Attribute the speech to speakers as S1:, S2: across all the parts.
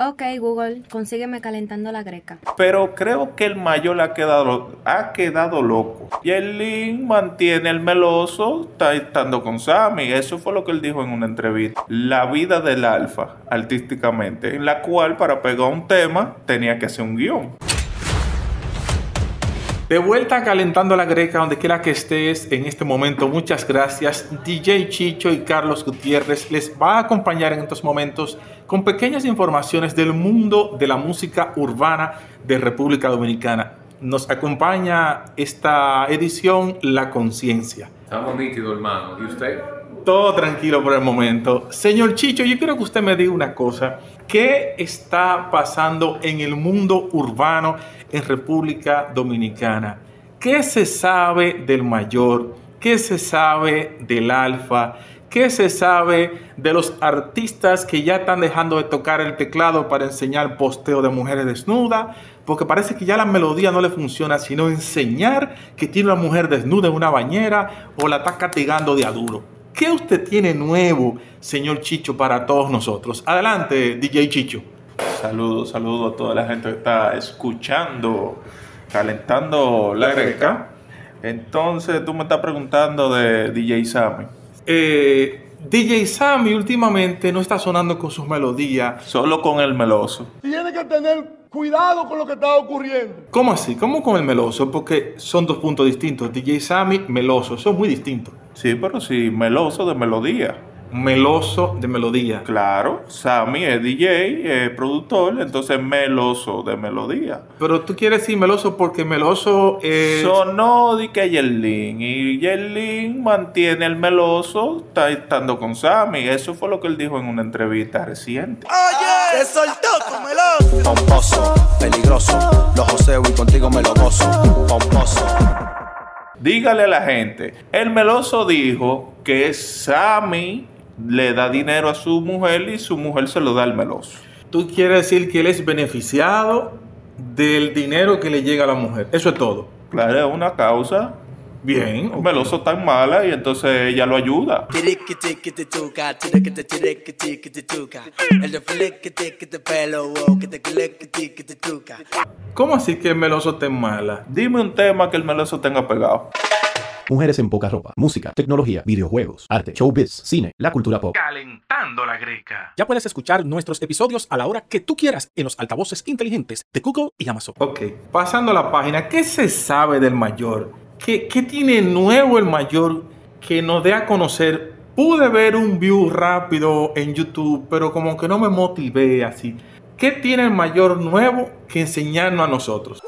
S1: Ok, Google, consígueme calentando la greca.
S2: Pero creo que el mayor ha quedado, ha quedado loco. Y el Link mantiene el meloso, está estando con Sammy. Eso fue lo que él dijo en una entrevista. La vida del alfa, artísticamente, en la cual para pegar un tema tenía que hacer un guion.
S3: De vuelta calentando la greca donde quiera que estés en este momento. Muchas gracias. DJ Chicho y Carlos Gutiérrez les va a acompañar en estos momentos con pequeñas informaciones del mundo de la música urbana de República Dominicana. Nos acompaña esta edición La Conciencia.
S4: Estamos nítidos, hermano. ¿Y usted?
S3: Todo tranquilo por el momento. Señor Chicho, yo quiero que usted me diga una cosa. ¿Qué está pasando en el mundo urbano en República Dominicana? ¿Qué se sabe del mayor? ¿Qué se sabe del alfa? ¿Qué se sabe de los artistas que ya están dejando de tocar el teclado para enseñar posteo de mujeres desnudas? Porque parece que ya la melodía no le funciona, sino enseñar que tiene una mujer desnuda en una bañera o la está castigando de aduro. ¿Qué usted tiene nuevo, señor Chicho, para todos nosotros? Adelante, DJ Chicho.
S2: Saludos, saludos a toda la gente que está escuchando, calentando la greca. Entonces, tú me estás preguntando de DJ Sammy.
S3: Eh, DJ Sammy últimamente no está sonando con sus melodías.
S2: Solo con el meloso.
S5: Tiene que tener cuidado con lo que está ocurriendo.
S3: ¿Cómo así? ¿Cómo con el meloso? Porque son dos puntos distintos. DJ Sammy, meloso, son muy distintos.
S2: Sí, pero sí, meloso de melodía.
S3: Meloso de melodía.
S2: Claro, Sammy es DJ, es productor, entonces meloso de melodía.
S3: Pero tú quieres decir meloso porque meloso es.
S2: Sonó de que Yerlin y Yerlin mantiene el meloso está estando con Sammy. Eso fue lo que él dijo en una entrevista reciente.
S6: Oye, te soltó tu meloso. Pomposo, peligroso. Los joseo y contigo me lo gozo. Pomposo.
S2: Dígale a la gente, el meloso dijo que Sammy le da dinero a su mujer y su mujer se lo da al meloso.
S3: Tú quieres decir que él es beneficiado del dinero que le llega a la mujer. Eso es todo.
S2: Claro, es una causa.
S3: Bien.
S2: El meloso tan mala y entonces ella lo ayuda.
S3: ¿Cómo así que el meloso te mala?
S2: Dime un tema que el meloso tenga pegado.
S7: Mujeres en poca ropa, música, tecnología, videojuegos, arte, showbiz, cine, la cultura pop.
S3: Calentando la greca.
S8: Ya puedes escuchar nuestros episodios a la hora que tú quieras en los altavoces inteligentes de Google y Amazon.
S3: Ok, pasando a la página, ¿qué se sabe del mayor? ¿Qué, qué tiene nuevo el mayor que nos dé a conocer? Pude ver un view rápido en YouTube, pero como que no me motivé así. ¿Qué tiene el mayor nuevo que enseñarnos a nosotros?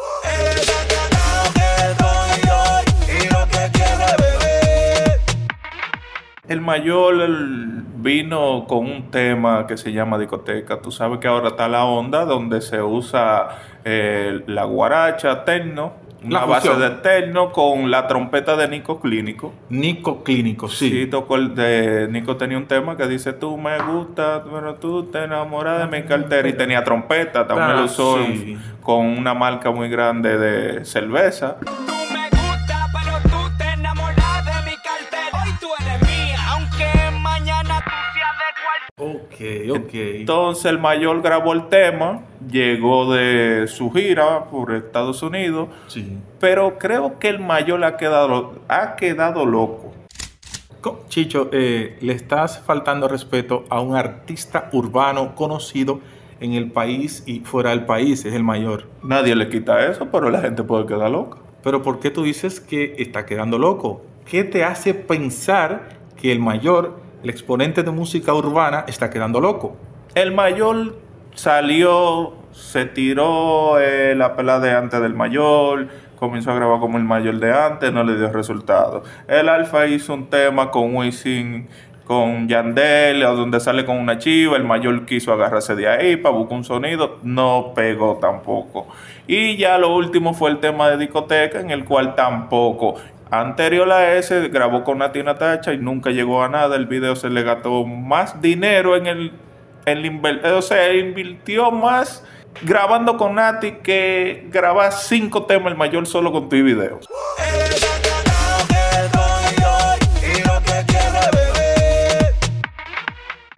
S2: El mayor el- vino con un tema que se llama discoteca. Tú sabes que ahora está la onda donde se usa eh, la guaracha terno, una
S3: La
S2: base de terno con la trompeta de Nico Clínico.
S3: Nico Clínico,
S2: Sí,
S3: sí.
S2: tocó el de Nico tenía un tema que dice tú me gusta, pero tú te enamoras de mi cartera y tenía trompeta, también
S3: Ah,
S2: lo usó en-
S3: sí.
S2: con una marca muy grande de cerveza.
S9: Cual.
S3: Ok, ok.
S2: Entonces el mayor grabó el tema, llegó de su gira por Estados Unidos,
S3: Sí.
S2: pero creo que el mayor ha quedado, ha quedado loco.
S3: Co- Chicho, eh, le estás faltando respeto a un artista urbano conocido en el país y fuera del país, es el mayor.
S2: Nadie le quita eso, pero la gente puede quedar loca.
S3: Pero ¿por qué tú dices que está quedando loco? ¿Qué te hace pensar que el mayor, el exponente de música urbana, está quedando loco?
S2: El mayor salió, se tiró eh, la pela de antes del mayor, comenzó a grabar como el mayor de antes, no le dio resultado. El Alfa hizo un tema con Wisin, con Yandel, donde sale con una chiva, el mayor quiso agarrarse de ahí para buscar un sonido, no pegó tampoco. Y ya lo último fue el tema de discoteca, en el cual tampoco. Anterior a ese, grabó con Nati Natacha y nunca llegó a nada. El video se le gastó más dinero en el el inver- o sea, invirtió más grabando con Nati que grabar cinco temas el mayor solo con tu video.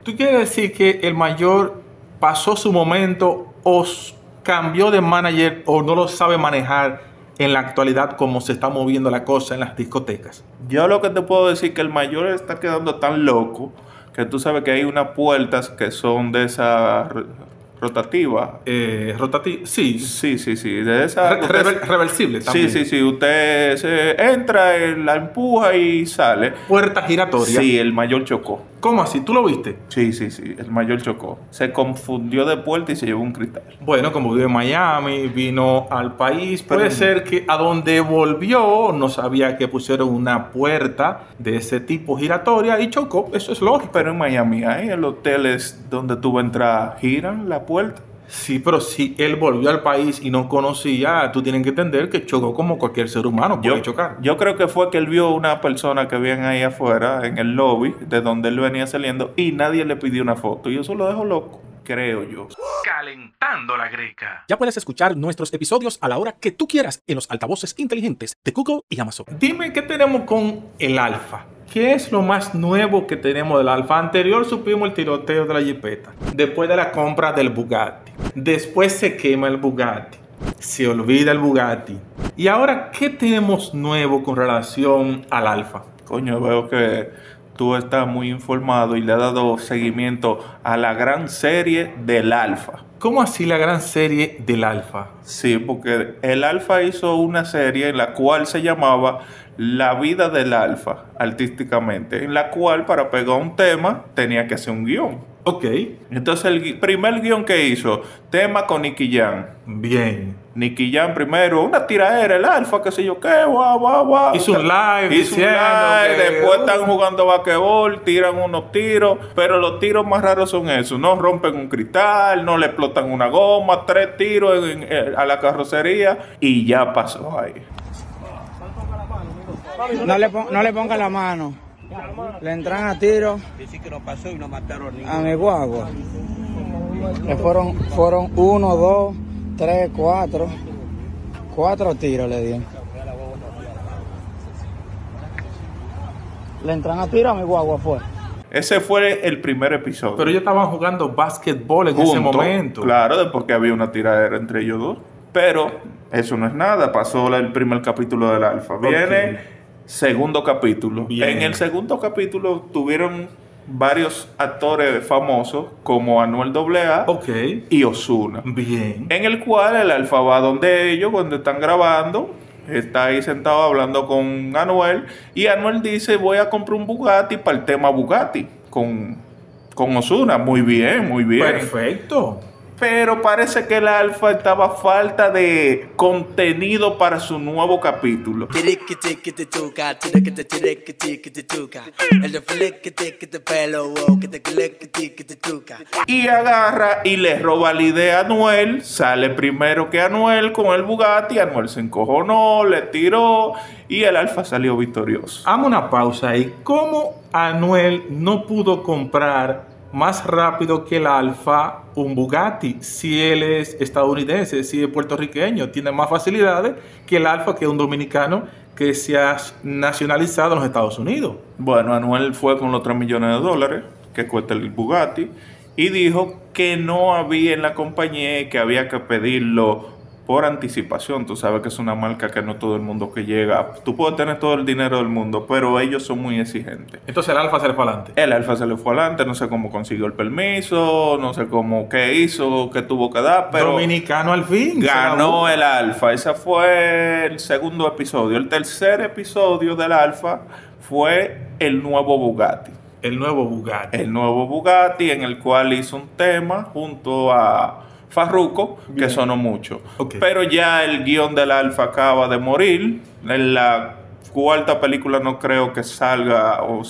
S3: ¿Tú quieres decir que el mayor pasó su momento o cambió de manager o no lo sabe manejar en la actualidad como se está moviendo la cosa en las discotecas?
S2: Yo lo que te puedo decir es que el mayor está quedando tan loco que tú sabes que hay unas puertas que son de esa r- rotativa.
S3: Eh, rotati- sí,
S2: Sí, sí, sí, de esa...
S3: Re- rever- reversible
S2: Sí,
S3: también.
S2: sí, sí, usted se entra, la empuja y sale.
S3: Puerta giratoria.
S2: Sí, el mayor chocó.
S3: ¿Cómo así? ¿Tú lo viste?
S2: Sí, sí, sí, el mayor chocó. Se confundió de puerta y se llevó un cristal.
S3: Bueno, como vive en Miami, vino al país, puede
S2: Pero-
S3: ser que a donde volvió no sabía que pusieron una puerta de ese tipo giratoria y chocó, eso es lógico.
S2: Pero en Miami hay el hoteles donde tú vas a entrar, giran la puerta.
S3: Sí, pero si él volvió al país y no conocía, tú tienes que entender que chocó como cualquier ser humano puede
S2: Yo,
S3: chocar.
S2: yo creo que fue que él vio una persona que habían ahí afuera en el lobby de donde él venía saliendo y nadie le pidió una foto. Y eso lo dejó loco, creo yo.
S3: Calentando la greca.
S8: Ya puedes escuchar nuestros episodios a la hora que tú quieras en los altavoces inteligentes de Google y Amazon.
S3: Dime qué tenemos con el alfa. ¿Qué es lo más nuevo que tenemos del alfa? Anterior supimos el tiroteo de la jipeta. Después de la compra del Bugatti. Después se quema el Bugatti. Se olvida el Bugatti. Y ahora, ¿qué tenemos nuevo con relación al alfa?
S2: Coño, veo que tú estás muy informado y le has dado seguimiento a la gran serie del Alfa.
S3: ¿Cómo así la gran serie del alfa?
S2: Sí, porque el Alfa hizo una serie en la cual se llamaba La vida del Alfa, artísticamente, en la cual para pegar un tema tenía que hacer un guion.
S3: Ok,
S2: Entonces el primer guion que hizo, tema con Nicky Jam.
S3: bien.
S2: Nicky Jam primero, una tiraera, el alfa, qué sé yo qué, guau, guau, guau.
S3: Hizo un live
S2: Hizo un live, después están jugando basquetbol, tiran unos tiros, pero los tiros más raros son esos, no rompen un cristal, no le explotan una goma, tres tiros en- en- a la carrocería y ya pasó ahí.
S10: No le, no le pongan la mano. Le entran a tiro a mi guagua. Le fueron, fueron uno, dos, tres, cuatro. Cuatro tiros le dieron. Le entran a tiro a mi guagua fue.
S2: Ese fue el primer episodio.
S3: Pero ellos estaban jugando básquetbol en ese momento.
S2: Claro, después que había una tiradera entre ellos dos. Pero eso no es nada, pasó el primer capítulo del Alfa. Viene segundo capítulo.
S3: Bien.
S2: En el segundo capítulo tuvieron varios actores famosos como Anuel AA
S3: Ok,
S2: y Osuna.
S3: bien.
S2: En el cual el Alfa va donde ellos, cuando están grabando, está ahí sentado hablando con Anuel y Anuel dice voy a comprar un Bugatti para el tema Bugatti con, con Osuna. Muy bien, muy bien.
S3: Perfecto.
S2: Pero parece que el Alfa estaba falta de contenido para su nuevo capítulo. Y agarra y le roba la idea a Anuel. Sale primero que Anuel con el Bugatti. Anuel se encojonó, le tiró y el Alfa salió victorioso.
S3: Hagamos una pausa ahí. ¿Cómo Anuel no pudo comprar más rápido que el Alfa un Bugatti si él es estadounidense, si es puertorriqueño? Tiene más facilidades que el Alfa, que es un dominicano que se ha nacionalizado en los Estados Unidos.
S2: Bueno, Anuel fue con los 3 millones de dólares que cuesta el Bugatti y dijo que no había en la compañía que había que pedirlo por anticipación. Tú sabes que es una marca que no todo el mundo que llega. Tú puedes tener todo el dinero del mundo, pero ellos son muy exigentes.
S3: Entonces el Alfa se le fue adelante.
S2: El Alfa se le fue adelante, no sé cómo consiguió el permiso, no sé cómo qué hizo, qué tuvo que dar, pero
S3: Dominicano al fin.
S2: ganó el Alfa. Ese fue el segundo episodio. El tercer episodio del Alfa fue el nuevo Bugatti.
S3: El nuevo Bugatti.
S2: El nuevo Bugatti en el cual hizo un tema junto a Farruko que sonó mucho. Pero ya el guion del Alfa acaba de morir. En la cuarta película no creo que salga o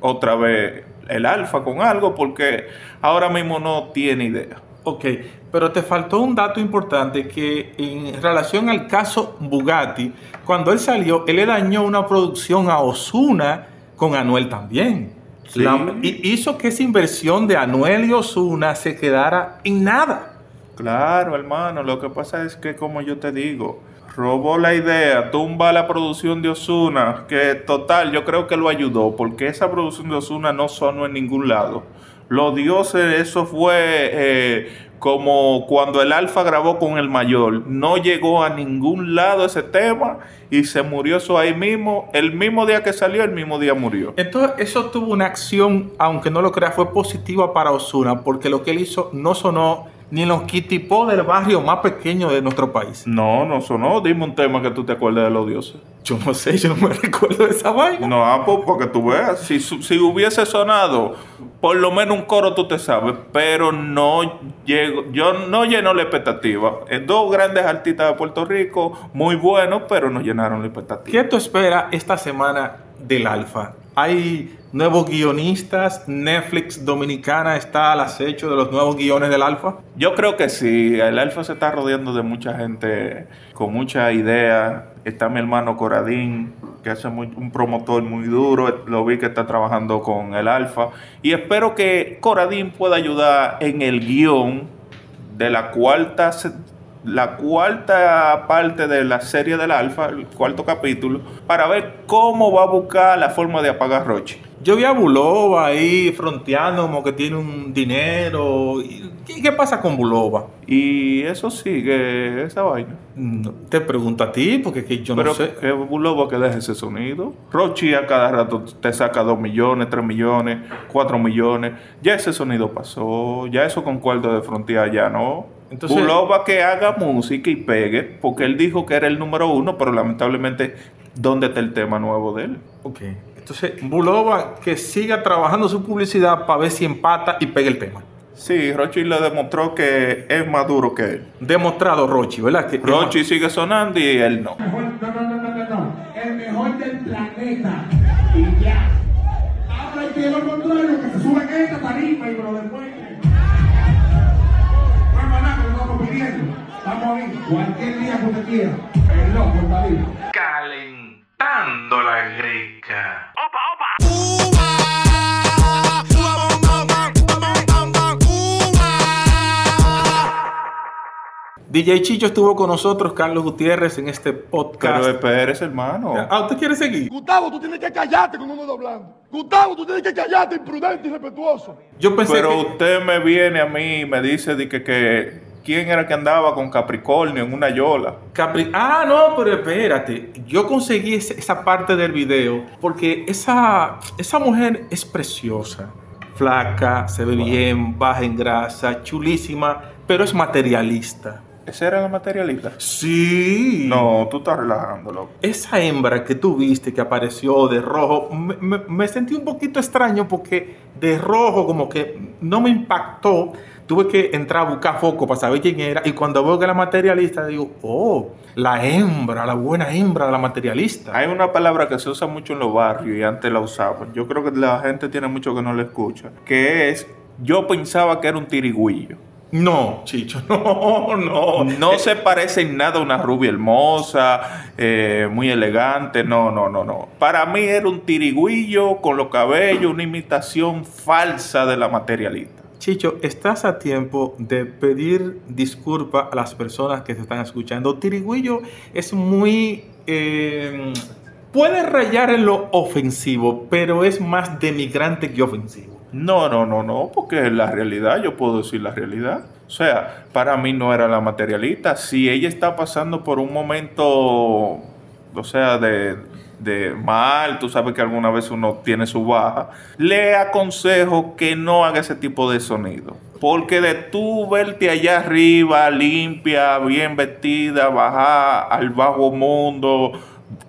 S2: otra vez el Alfa con algo porque ahora mismo no tiene idea.
S3: Ok, pero te faltó un dato importante que en relación al caso Bugatti, cuando él salió, él le dañó una producción a Osuna con Anuel también.
S2: Sí.
S3: La- y hizo que esa inversión de Anuel y Osuna se quedara en nada.
S2: Claro, hermano, lo que pasa es que como yo te digo, robó la idea, tumba la producción de Osuna, que total, yo creo que lo ayudó, porque esa producción de Osuna no sonó en ningún lado. Los dioses, eso fue eh, como cuando el Alfa grabó con el Mayor. No llegó a ningún lado ese tema y se murió eso ahí mismo. El mismo día que salió, el mismo día murió.
S3: Entonces, eso tuvo una acción, aunque no lo crea, fue positiva para Osuna, porque lo que él hizo no sonó ni en los kitipó del barrio más pequeño de nuestro país.
S2: No, no sonó. Dime un tema que tú te acuerdes de los dioses.
S3: Yo no sé, yo no me recuerdo de esa vaina.
S2: No, ah, pues porque tú veas, si, si hubiese sonado, por lo menos un coro tú te sabes, pero no llegó, yo no llenó la expectativa. Eh, Dos grandes artistas de Puerto Rico, muy buenos, pero no llenaron la expectativa.
S3: ¿Qué tú esperas esta semana del Alfa? Hay nuevos guionistas, Netflix Dominicana está al acecho de los nuevos guiones del Alfa.
S2: Yo creo que sí, el Alfa se está rodeando de mucha gente con mucha idea. Está mi hermano Coradín, que muy- un promotor muy duro. Lo vi que está trabajando con el Alfa. Y espero que Coradín pueda ayudar en el guion de la cuarta, la cuarta parte de la serie del Alfa, el cuarto capítulo, para ver cómo va a buscar la forma de apagar a Rochi.
S3: Yo vi a Bulova ahí fronteando como que tiene un dinero. ¿Y ¿Qué, qué pasa con Bulova?
S2: Y eso sigue, esa vaina.
S3: No, te pregunto a ti, porque que yo
S2: Pero
S3: no sé.
S2: que Bulobo que deje ese sonido. Rochi a cada rato te saca 2 millones, 3 millones, 4 millones. Ya ese sonido pasó. Ya eso con cuarto de frontera ya no.
S3: Entonces-
S2: Buloba que haga música y pegue, porque él dijo que era el número uno, pero lamentablemente, ¿dónde está el tema nuevo de él?
S3: Ok. Entonces, Bulova que siga trabajando su publicidad para ver si empata y pega el tema.
S2: Sí, Rochi le demostró que es más duro que él.
S3: Demostrado Rochi, ¿verdad? Que
S2: Rochi sigue sonando y él no.
S5: No, no, no, no, no, no. El mejor del planeta. Cualquier día que usted quiera. El loco está vivo.
S3: Calentando la greca. DJ Chicho estuvo con nosotros, Carlos Gutiérrez, en este podcast.
S2: Pero espérese, hermano.
S3: Ah, ¿usted quiere seguir?
S5: Gustavo, tú tienes que callarte cuando uno está hablando. Gustavo, tú tienes que callarte, imprudente y respetuoso.
S3: Yo pensé
S2: Pero
S3: que...
S2: usted me viene a mí y me dice de que, que quién era que andaba con Capricornio en una yola.
S3: Capri- ah, no, pero espérate. Yo conseguí esa parte del video porque esa, esa mujer es preciosa. Flaca, se ve bien, baja en grasa, chulísima, pero es materialista.
S2: ¿Ese era el materialista?
S3: Sí.
S2: No, tú estás relajándolo.
S3: Esa hembra que tú viste que apareció de rojo, me, me- me sentí un poquito extraño porque de rojo como que no me impactó. Tuve que entrar a buscar foco para saber quién era y cuando veo que era materialista digo, oh, la hembra, la buena hembra, la materialista.
S2: Hay una palabra que se usa mucho en los barrios y antes la usaban. Yo creo que la gente tiene mucho que no la escucha. Que es, yo pensaba que era un tirigüillo.
S3: No, Chicho, no, no.
S2: No se parece en nada a una rubia hermosa, eh, muy elegante. No, no, no, no. Para mí era un tirigüillo con los cabellos, una imitación falsa de la materialista.
S3: Chicho, estás a tiempo de pedir disculpas a las personas que te están escuchando. Tirigüillo es muy... eh, puede rayar en lo ofensivo, pero es más denigrante que ofensivo.
S2: No, no, no, no, porque la realidad, yo puedo decir la realidad. O sea, para mí no era la materialista. Si ella está pasando por un momento, o sea, de, de mal, tú sabes que alguna vez uno tiene su baja, le aconsejo que no haga ese tipo de sonido. Porque de tú verte allá arriba, limpia, bien vestida, bajar al bajo mundo,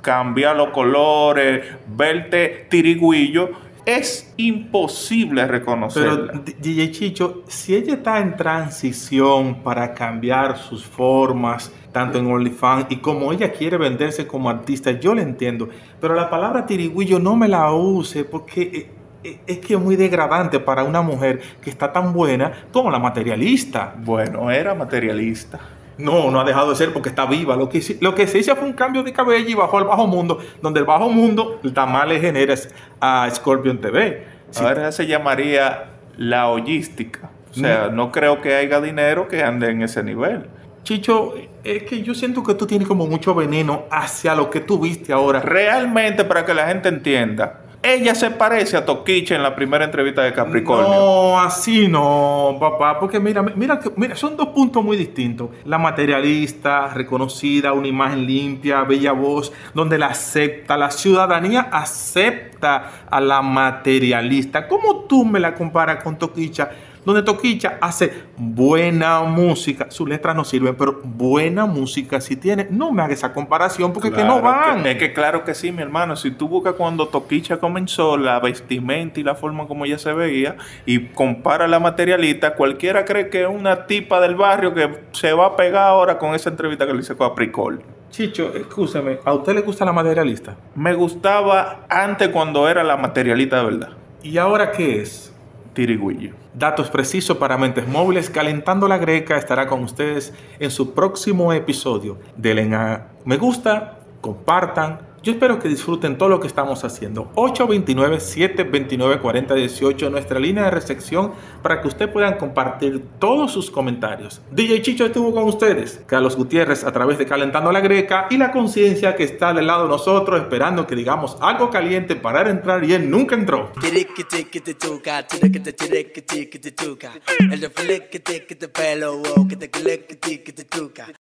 S2: cambiar los colores, verte tirigüillo, es imposible reconocerla.
S3: Pero DJ Chicho, si ella está en transición para cambiar sus formas, tanto en OnlyFans y como ella quiere venderse como artista, yo le entiendo. Pero la palabra tirigüillo no me la use porque eh, eh, es que es muy degradante para una mujer que está tan buena como la materialista.
S2: Bueno, era materialista.
S3: No, no ha dejado de ser porque está viva. Lo que, lo que se hizo fue un cambio de cabello y bajó al bajo mundo, donde el bajo mundo el tamal le genera a Scorpion TV. Si-
S2: Ahora se llamaría la hoyística. O sea, no creo que haya dinero que ande en ese nivel.
S3: Chicho, es que yo siento que tú tienes como mucho veneno hacia lo que tú viste ahora.
S2: Realmente, para que la gente entienda, ella se parece a Toquicha en la primera entrevista de Capricornio.
S3: No, así no, papá, porque mira, mira, mira, son dos puntos muy distintos. La materialista, reconocida, una imagen limpia, bella voz, donde la acepta, la ciudadanía acepta a la materialista. ¿Cómo tú me la comparas con Toquicha? Donde Toquicha hace buena música, sus letras no sirven, pero buena música si tiene. No me haga esa comparación porque que no van.
S2: que- es que claro que sí, mi hermano. Si tú buscas cuando Toquicha comenzó, la vestimenta y la forma como ella se veía, y compara la materialista, cualquiera cree que es una tipa del barrio que se va a pegar ahora con esa entrevista que le hice con Apricol.
S3: Chicho, escúchame, ¿a usted le gusta la materialista?
S2: Me gustaba antes cuando era la materialista de verdad.
S3: ¿Y ahora qué es?
S2: Tirigüillo.
S3: Datos precisos para mentes móviles. Calentando la Greca estará con ustedes en su próximo episodio. Denle a me gusta, compartan. Yo espero que disfruten todo lo que estamos haciendo. 829-729-4018, nuestra línea de recepción para que ustedes puedan compartir todos sus comentarios. DJ Chicho estuvo con ustedes. Carlos Gutiérrez a través de Calentando la Greca y la conciencia que está del lado de nosotros esperando que digamos algo caliente para entrar y él nunca entró.